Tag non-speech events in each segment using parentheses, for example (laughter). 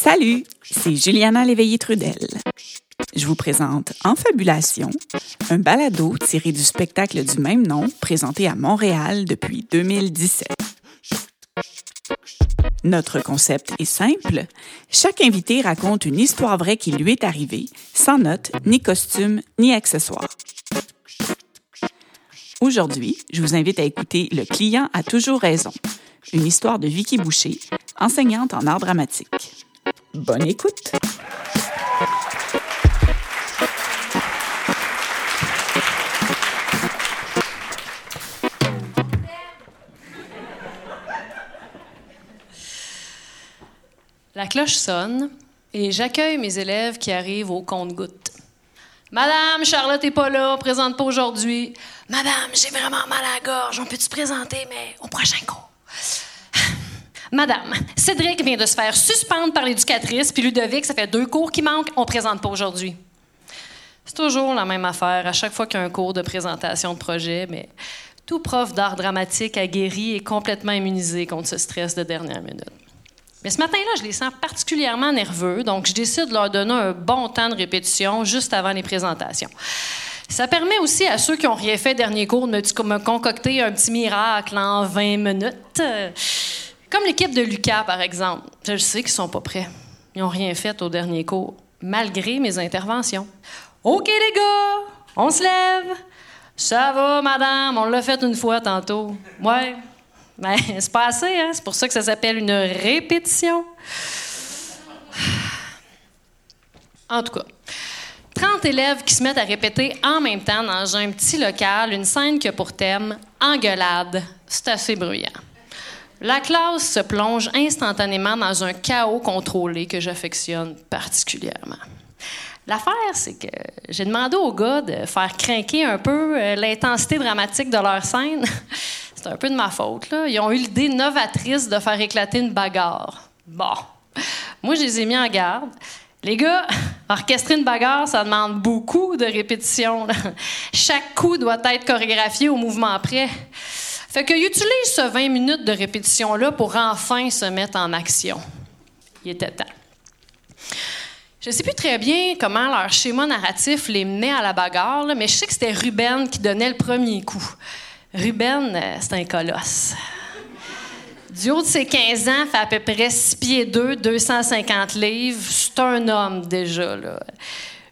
Salut, c'est Juliana Léveillé-Trudel. Je vous présente Enfabulation, un balado tiré du spectacle du même nom présenté à Montréal depuis 2017. Notre concept est simple. Chaque invité raconte une histoire vraie qui lui est arrivée, sans notes, ni costume, ni accessoires. Aujourd'hui, je vous invite à écouter Le client a toujours raison, une histoire de Vicky Boucher, enseignante en art dramatique. Bonne écoute! La cloche sonne et j'accueille mes élèves qui arrivent au compte-gouttes. Madame, Charlotte n'est pas là, présente pas aujourd'hui. Madame, j'ai vraiment mal à la gorge, on peut se présenter, mais au prochain cours? Madame, Cédric vient de se faire suspendre par l'éducatrice, puis Ludovic, ça fait deux cours qui manquent, on présente pas aujourd'hui. C'est toujours la même affaire à chaque fois qu'il y a un cours de présentation de projet, mais tout prof d'art dramatique aguerri est complètement immunisé contre ce stress de dernière minute. Mais ce matin-là, je les sens particulièrement nerveux, donc je décide de leur donner un bon temps de répétition juste avant les présentations. Ça permet aussi à ceux qui n'ont rien fait dernier cours de me, concocter un petit miracle en 20 minutes. Comme l'équipe de Lucas, par exemple. Je sais qu'ils sont pas prêts. Ils n'ont rien fait au dernier cours, malgré mes interventions. OK, les gars, on se lève. Ça va, madame, on l'a fait une fois tantôt. Ouais, ben, (laughs) c'est pas assez, hein? C'est pour ça que ça s'appelle une répétition. En tout cas, 30 élèves qui se mettent à répéter en même temps dans un petit local une scène qui a pour thème Engueulade. C'est assez bruyant. La classe se plonge instantanément dans un chaos contrôlé que j'affectionne particulièrement. L'affaire, c'est que j'ai demandé aux gars de faire craquer un peu euh, l'intensité dramatique de leur scène. (laughs) C'est un peu de ma faute. Là. Ils ont eu l'idée novatrice de faire éclater une bagarre. Bon. Moi, je les ai mis en garde. Les gars, (laughs) orchestrer une bagarre, ça demande beaucoup de répétitions. Chaque coup doit être chorégraphié au mouvement près. Fait qu'ils utilisent ce 20 minutes de répétition-là pour enfin se mettre en action. Il était temps. Je ne sais plus très bien comment leur schéma narratif les menait à la bagarre, mais je sais que c'était Ruben qui donnait le premier coup. Ruben, euh, c'est un colosse. Du haut de ses 15 ans, fait à peu près 6 pieds 2, 250 livres. C'est un homme déjà. Là.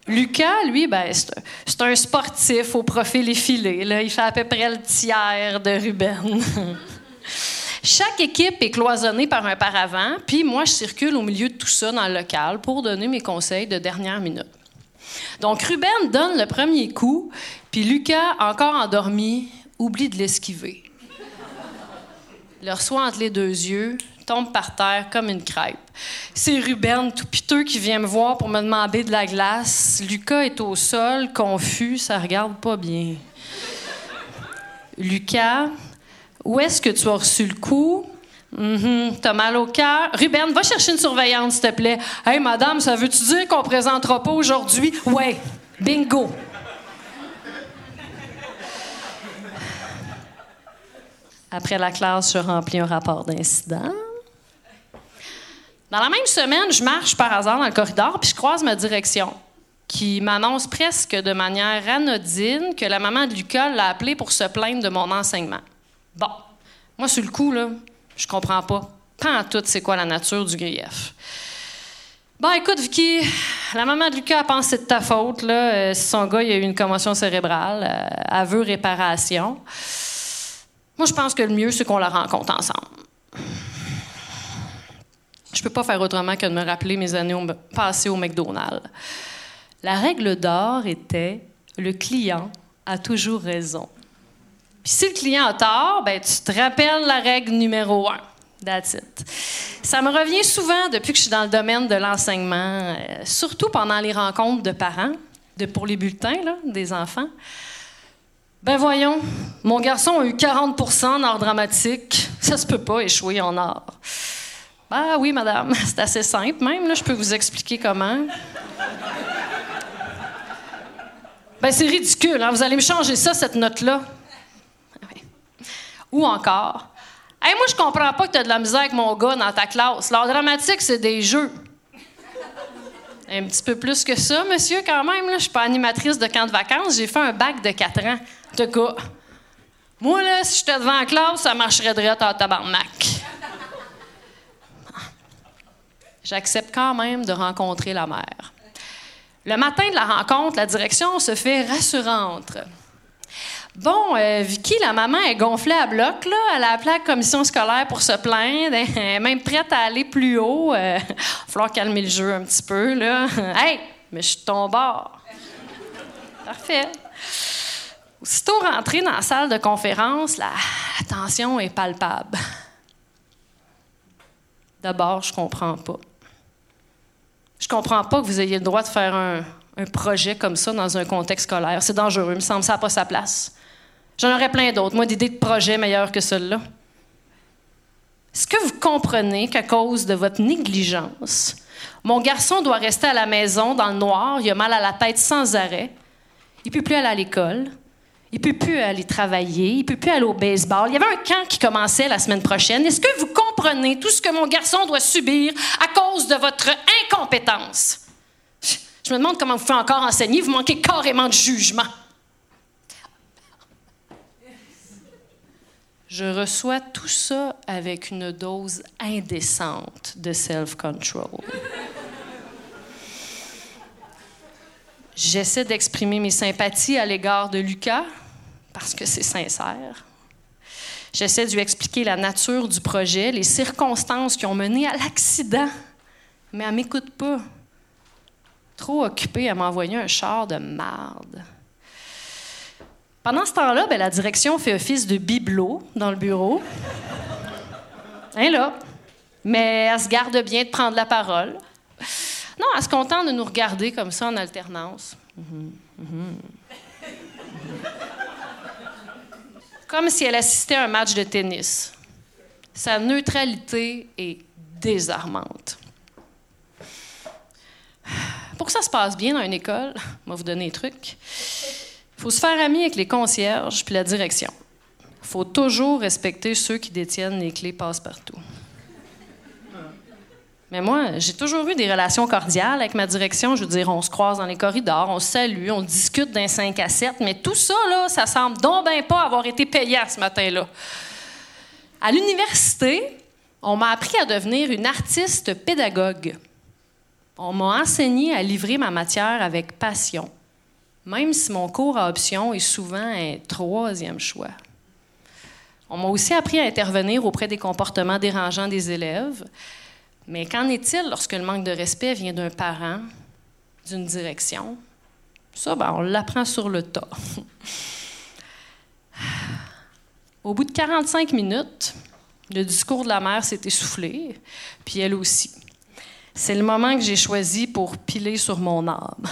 Lucas, lui, ben, c'est un sportif au profil effilé. Là. Il fait à peu près le tiers de Ruben. (laughs) Chaque équipe est cloisonnée par un paravent, puis moi, je circule au milieu de tout ça dans le local pour donner mes conseils de dernière minute. Donc, Ruben donne le premier coup, puis Lucas, encore endormi, oublie de l'esquiver. Le reçoit entre les deux yeux, tombe par terre comme une crêpe. C'est Ruben, tout piteux, qui vient me voir pour me demander de la glace. Lucas est au sol, confus, ça regarde pas bien. Lucas, où est-ce que tu as reçu le coup? Mm T'as mal au cœur. Ruben, va chercher une surveillante, s'il te plaît. Hey, madame, ça veut-tu dire qu'on présentera pas aujourd'hui? Ouais, bingo. Après la classe, je remplis un rapport d'incident. Dans la même semaine, je marche par hasard dans le corridor puis je croise ma direction qui m'annonce presque de manière anodine que la maman de Lucas l'a appelé pour se plaindre de mon enseignement. Bon, moi, sur le coup, là, je comprends pas. Pas en tout, c'est quoi la nature du grief. Bon, écoute, Vicky, la maman de Lucas pense que c'est de ta faute. Là. Euh, si son gars il a eu une commotion cérébrale, euh, réparation. Moi, je pense que le mieux, c'est qu'on la rencontre ensemble. Peux pas faire autrement que de me rappeler mes années passées au McDonald's. La règle d'or était le client a toujours raison. Puis si le client a tort, ben, tu te rappelles la règle numéro un. That's it. Ça me revient souvent depuis que je suis dans le domaine de l'enseignement, euh, surtout pendant les rencontres de parents, de, pour les bulletins des enfants. Ben voyons, mon garçon a eu 40% en art dramatique. Ça se peut pas échouer en art. Ah oui, madame, (laughs) c'est assez simple même, là, je peux vous expliquer comment. ben c'est ridicule, hein? vous allez me changer ça, cette note-là. Ou encore, hey, moi je comprends pas que tu as de la misère avec mon gars dans ta classe. L'art dramatique, c'est des jeux. Un petit peu plus que ça, monsieur, quand même. Là. Je suis pas animatrice de camp de vacances. J'ai fait un bac de 4 ans. De cas. Moi, là, si j'étais devant la classe, ça marcherait direct en tabarnak. J'accepte quand même de rencontrer la mère. Le matin de la rencontre, la direction se fait rassurante. Bon, euh, Vicky, la maman est gonflée à bloc, là. Elle a appelé la commission scolaire pour se plaindre. (laughs) Elle est même prête à aller plus haut. Il euh, va (laughs) falloir calmer le jeu un petit peu, là. (laughs) hey, mais je suis ton bord. Parfait. Aussitôt rentré dans la salle de conférence, la, tension est palpable. D'abord, je comprends pas. Je comprends pas que vous ayez le droit de faire un, un projet comme ça dans un contexte scolaire. C'est dangereux, il me semble, ça n'a pas sa place. J'en aurais plein d'autres, moi, d'idées de projets meilleures que celle-là. Est-ce que vous comprenez qu'à cause de votre négligence, mon garçon doit rester à la maison dans le noir, il a mal à la tête sans arrêt, il ne peut plus aller à l'école, il ne peut plus aller travailler, il ne peut plus aller au baseball. Il y avait un camp qui commençait la semaine prochaine. Est-ce que vous comprenez tout ce que mon garçon doit subir à cause de votre incompétence? Je me demande comment vous faites encore enseigner, vous manquez carrément de jugement. Je reçois tout ça avec une dose indécente de self-control. J'essaie d'exprimer mes sympathies à l'égard de Lucas parce que c'est sincère. J'essaie de lui expliquer la nature du projet, les circonstances qui ont mené à l'accident, mais elle m'écoute pas. Trop occupée à m'envoyer un char de marde. Pendant ce temps-là, ben, la direction fait office de bibelot dans le bureau. Hein, là? Mais elle se garde bien de prendre la parole. Non, elle se contente de nous regarder comme ça en alternance. Comme si elle assistait à un match de tennis. Sa neutralité est désarmante. Pour que ça se passe bien dans une école, (laughs) je vais vous donner un truc. Il faut se faire ami avec les concierges puis la direction. Il faut toujours respecter ceux qui détiennent les clés passe-partout. Mais moi, j'ai toujours eu des relations cordiales avec ma direction. Je veux dire, on se croise dans les corridors, on salue, on discute d'un 5 à 7, mais tout ça, là, ça semble donc bien pas avoir été payé ce matin-là. À l'université, on m'a appris à devenir une artiste pédagogue. On m'a enseigné à livrer ma matière avec passion même si mon cours à option est souvent un troisième choix. On m'a aussi appris à intervenir auprès des comportements dérangeants des élèves. Mais qu'en est-il lorsque le manque de respect vient d'un parent, d'une direction? Ça, ben, on l'apprend sur le tas. Au bout de 45 minutes, le discours de la mère s'est essoufflé, puis elle aussi. C'est le moment que j'ai choisi pour piler sur mon âme.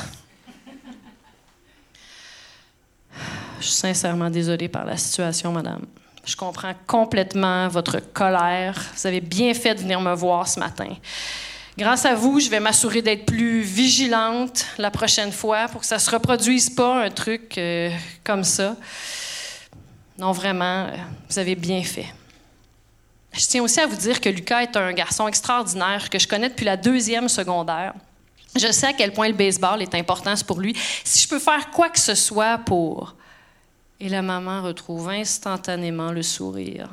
Je suis sincèrement désolée par la situation, madame. Je comprends complètement votre colère. Vous avez bien fait de venir me voir ce matin. Grâce à vous, je vais m'assurer d'être plus vigilante la prochaine fois pour que ça ne se reproduise pas un truc euh, comme ça. Non, vraiment, euh, vous avez bien fait. Je tiens aussi à vous dire que Lucas est un garçon extraordinaire que je connais depuis la deuxième secondaire. Je sais à quel point le baseball est important pour lui. Si je peux faire quoi que ce soit pour et la maman retrouve instantanément le sourire.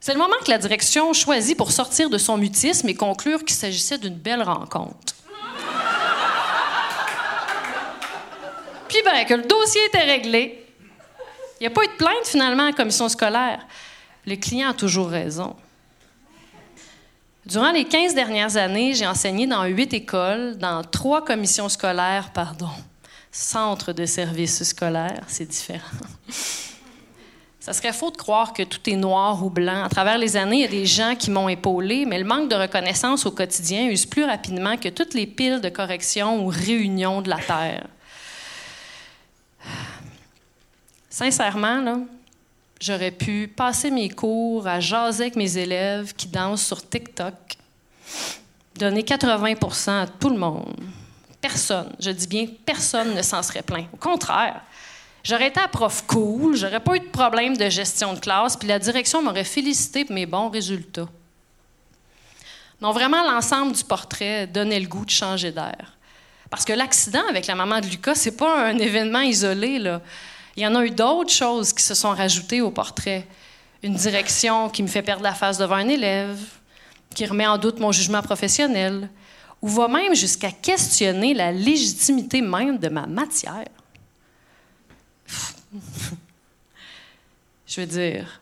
C'est le moment que la direction choisit pour sortir de son mutisme et conclure qu'il s'agissait d'une belle rencontre. Puis ben, que le dossier était réglé. Il n'y a pas eu de plainte finalement à la commission scolaire. Le client a toujours raison. Durant les 15 dernières années, j'ai enseigné dans huit écoles, dans trois commissions scolaires, pardon centre de services scolaires, c'est différent. Ça serait faux de croire que tout est noir ou blanc. À travers les années, il y a des gens qui m'ont épaulé, mais le manque de reconnaissance au quotidien use plus rapidement que toutes les piles de correction ou réunions de la Terre. Sincèrement, j'aurais pu passer mes cours à jaser avec mes élèves qui dansent sur TikTok, donner 80% à tout le monde, personne, je dis bien personne ne s'en serait plaint. Au contraire, j'aurais été à prof cool, j'aurais pas eu de problème de gestion de classe, puis la direction m'aurait félicité pour mes bons résultats. Non, vraiment, l'ensemble du portrait donnait le goût de changer d'air. Parce que l'accident avec la maman de Lucas, c'est pas un événement isolé, là. Il y en a eu d'autres choses qui se sont rajoutées au portrait. Une direction qui me fait perdre la face devant un élève, qui remet en doute mon jugement professionnel, ou va même jusqu'à questionner la légitimité même de ma matière. (laughs) Je veux dire,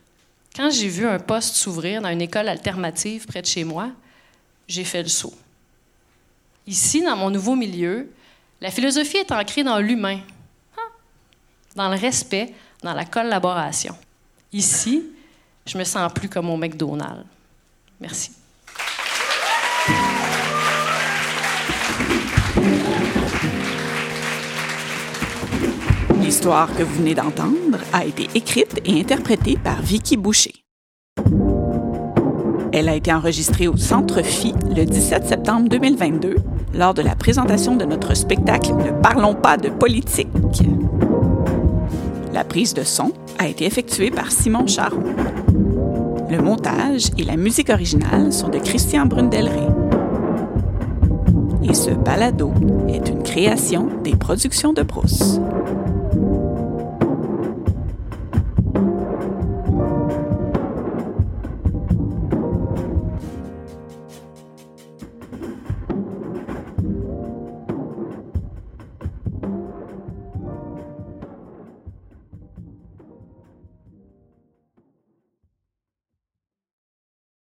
quand j'ai vu un poste s'ouvrir dans une école alternative près de chez moi, j'ai fait le saut. Ici, dans mon nouveau milieu, la philosophie est ancrée dans l'humain, hein, dans le respect, dans la collaboration. Ici, je me sens plus comme au McDonald's. Merci. L'histoire que vous venez d'entendre a été écrite et interprétée par Vicky Boucher. Elle a été enregistrée au Centre Phi le 17 septembre 2022 lors de la présentation de notre spectacle Ne parlons pas de politique. La prise de son a été effectuée par Simon Charon. Le montage et la musique originale sont de Christian Brundelrey. Et ce balado est une création des productions de Brousse.